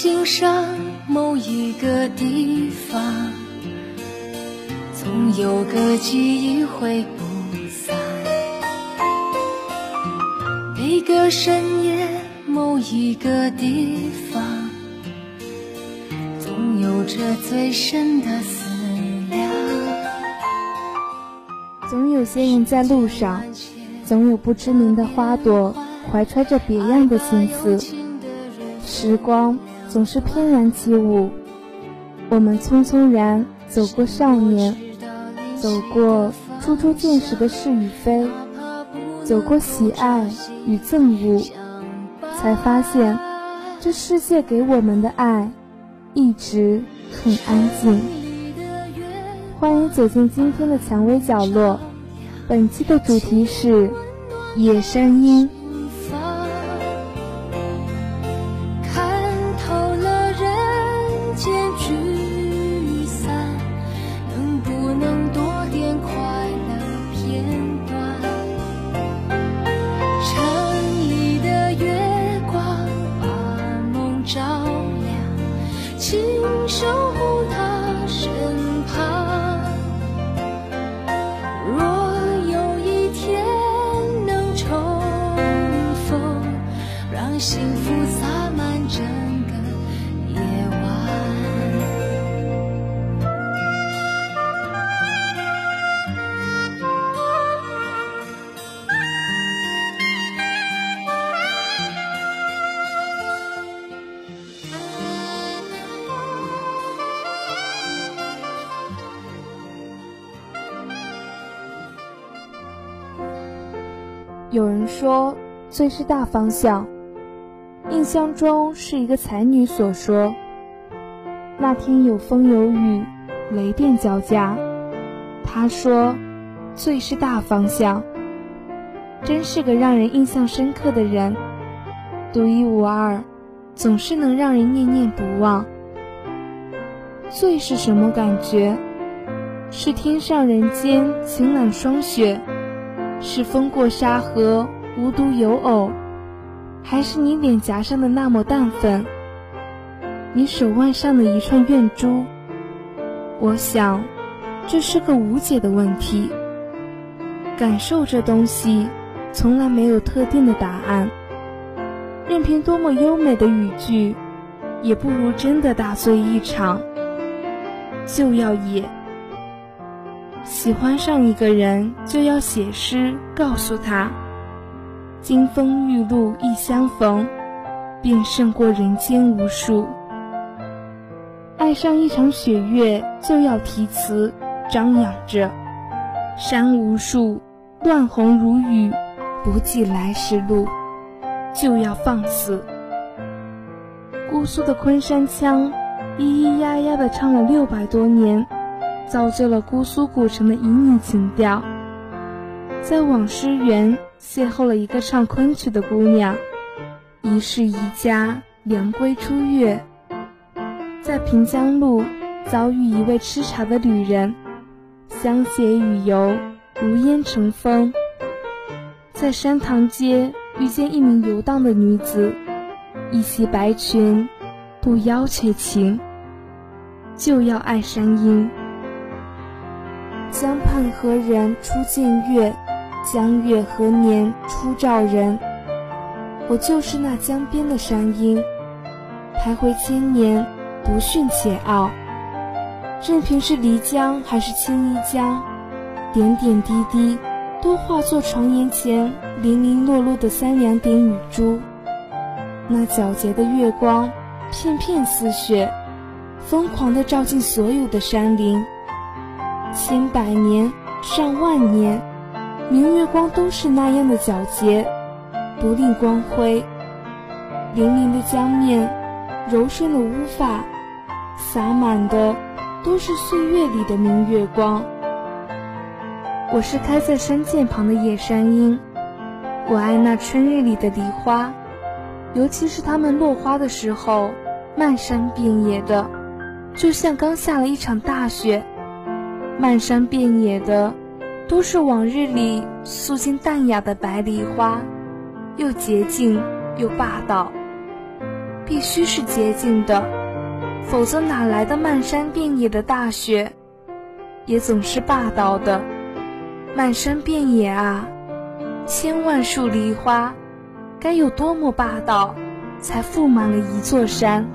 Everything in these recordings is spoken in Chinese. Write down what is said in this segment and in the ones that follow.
心上某一个地方，总有个记忆会不散。每个深夜某一个地方，总有着最深的思量。总有些人在路上，总有不知名的花朵，怀揣着别样的心思。时光总是翩然起舞，我们匆匆然走过少年，走过初初见识的是与非，走过喜爱与憎恶，才发现这世界给我们的爱一直很安静。欢迎走进今天的蔷薇角落，本期的主题是野山鹰。有人说，最是大方向。印象中是一个才女所说。那天有风有雨，雷电交加。她说，最是大方向。真是个让人印象深刻的人，独一无二，总是能让人念念不忘。最是什么感觉？是天上人间晴朗霜雪。是风过沙河无独有偶，还是你脸颊上的那抹淡粉？你手腕上的一串怨珠？我想，这是个无解的问题。感受这东西，从来没有特定的答案。任凭多么优美的语句，也不如真的大醉一场。就要野。喜欢上一个人，就要写诗告诉他：“金风玉露一相逢，便胜过人间无数。”爱上一场雪月，就要题词张扬着：“山无数，乱红如雨，不计来时路。”就要放肆。姑苏的昆山腔，咿咿呀呀的唱了六百多年。造就了姑苏古城的旖旎情调。在网师园邂逅了一个唱昆曲的姑娘，一世一家，良归初月。在平江路遭遇一位吃茶的旅人，相携雨游，如烟成风。在山塘街遇见一名游荡的女子，一袭白裙，不邀却情，就要爱山鹰。江畔何人初见月？江月何年初照人？我就是那江边的山鹰，徘徊千年，不逊且傲。任凭是漓江还是青衣江，点点滴滴都化作床沿前零零落落的三两点雨珠。那皎洁的月光，片片似雪，疯狂地照进所有的山林。千百年、上万年，明月光都是那样的皎洁，不吝光辉。粼粼的江面，柔顺的乌发，洒满的都是岁月里的明月光。我是开在山涧旁的野山鹰，我爱那春日里的梨花，尤其是它们落花的时候，漫山遍野的，就像刚下了一场大雪。漫山遍野的，都是往日里素净淡雅的白梨花，又洁净又霸道。必须是洁净的，否则哪来的漫山遍野的大雪？也总是霸道的，漫山遍野啊，千万树梨花，该有多么霸道，才覆满了一座山？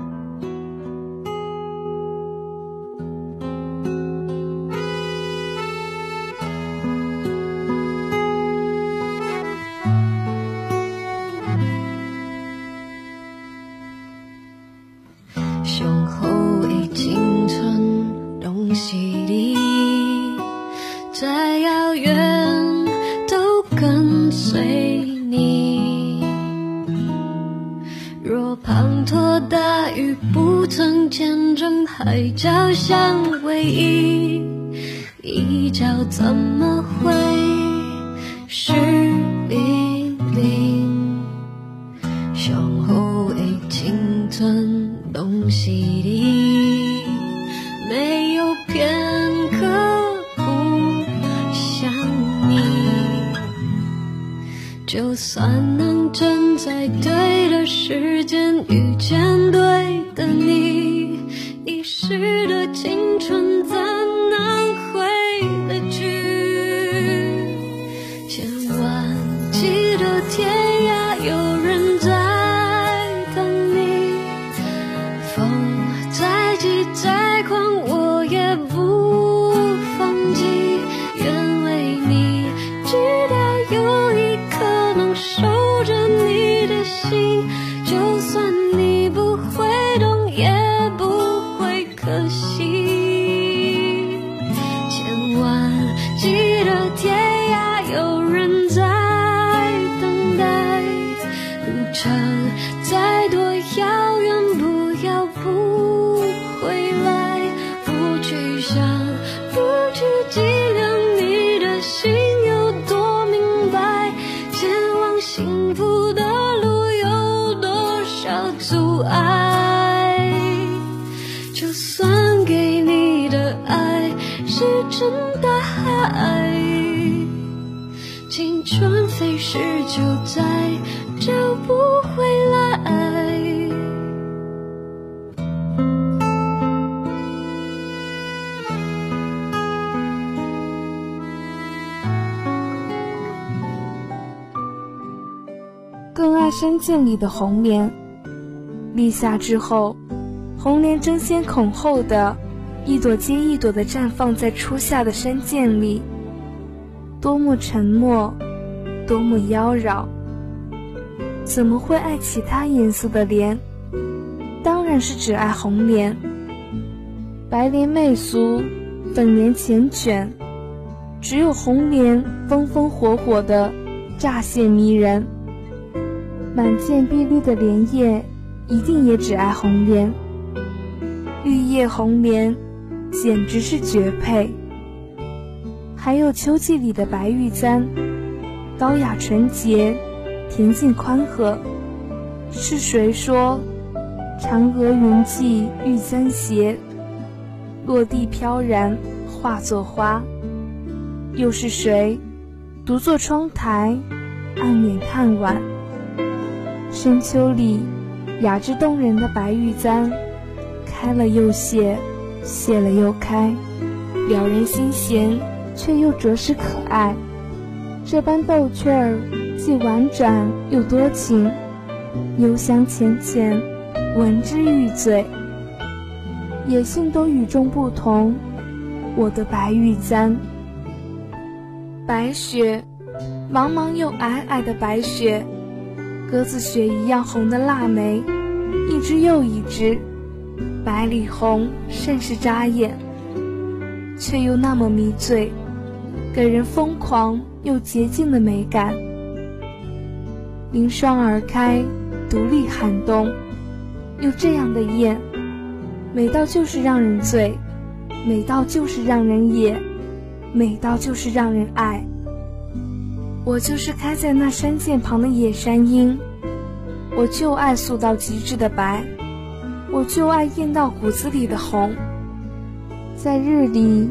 怎么会湿淋淋？胸后为青春东西里，没有片刻不想你。就算能站在对的时间遇见千万记得天涯有人在等你，风再急再狂我也不放弃，愿为你直到有一刻能守着你的心，就算你不会懂也不会。可惜，千万记得天青春飞逝，就再找不回来。更爱山涧里的红莲，立夏之后，红莲争先恐后的，一朵接一朵的绽放在初夏的山涧里。多么沉默，多么妖娆。怎么会爱其他颜色的莲？当然是只爱红莲。白莲媚俗，粉莲缱绻，只有红莲风风火火的乍现迷人。满涧碧绿的莲叶，一定也只爱红莲。绿叶红莲，简直是绝配。还有秋季里的白玉簪，高雅纯洁，恬静宽和。是谁说嫦娥云髻玉簪斜，落地飘然化作花？又是谁独坐窗台，暗脸看晚？深秋里雅致动人的白玉簪，开了又谢，谢了又开，撩人心弦。却又着实可爱，这般逗趣儿，既婉转又多情，幽香浅浅，闻之欲醉。野性都与众不同，我的白玉簪。白雪，茫茫又皑皑的白雪，鸽子血一样红的腊梅，一只又一只，百里红甚是扎眼，却又那么迷醉。给人疯狂又洁净的美感，凌霜而开，独立寒冬，又这样的艳，美到就是让人醉，美到就是让人野，美到就是让人爱。我就是开在那山涧旁的野山樱，我就爱素到极致的白，我就爱艳到骨子里的红，在日里。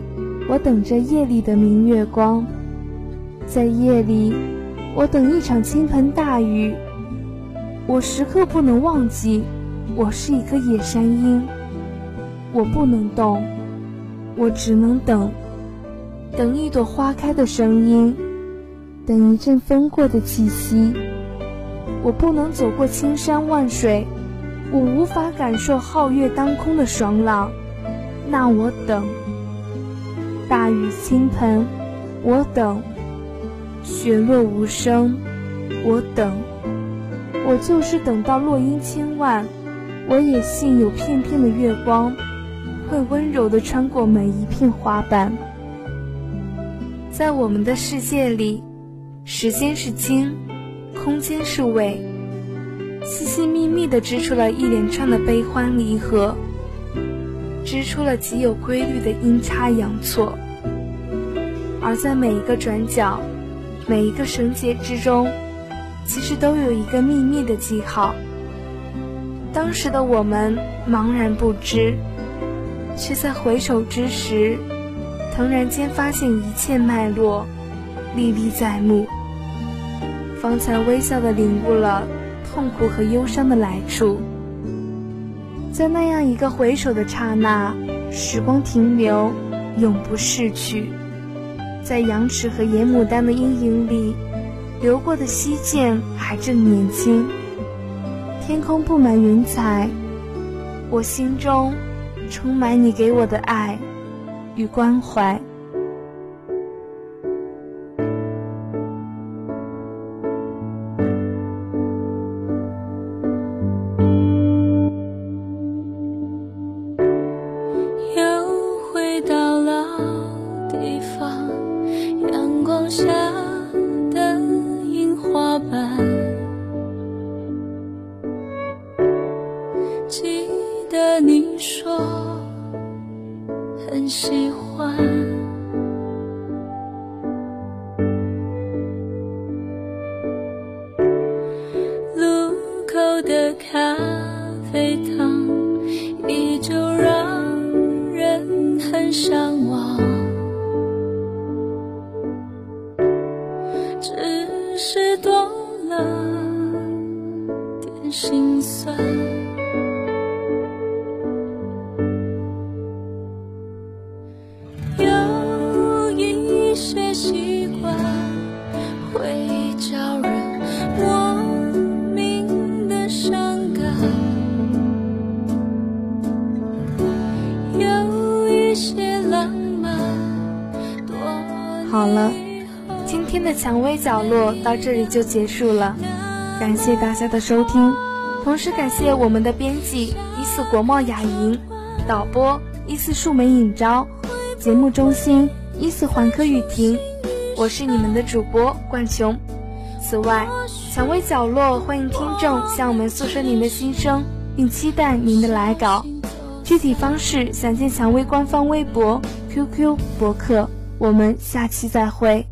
我等着夜里的明月光，在夜里，我等一场倾盆大雨。我时刻不能忘记，我是一个野山鹰，我不能动，我只能等，等一朵花开的声音，等一阵风过的气息。我不能走过千山万水，我无法感受皓月当空的爽朗，那我等。大雨倾盆，我等；雪落无声，我等。我就是等到落英千万，我也信有片片的月光，会温柔地穿过每一片花瓣。在我们的世界里，时间是经。空间是尾，细细密密地织出了一连串的悲欢离合，织出了极有规律的阴差阳错。而在每一个转角，每一个绳结之中，其实都有一个秘密的记号。当时的我们茫然不知，却在回首之时，腾然间发现一切脉络，历历在目。方才微笑的领悟了痛苦和忧伤的来处，在那样一个回首的刹那，时光停留，永不逝去。在羊齿和野牡丹的阴影里，流过的溪涧还正年轻。天空布满云彩，我心中充满你给我的爱与关怀。look how 蔷薇角落到这里就结束了，感谢大家的收听，同时感谢我们的编辑一四国贸雅莹，导播一四树梅影昭，节目中心一四环科雨婷，我是你们的主播冠琼。此外，蔷薇角落欢迎听众向我们诉说您的心声，并期待您的来稿。具体方式：详见蔷薇官方微博、QQ、博客。我们下期再会。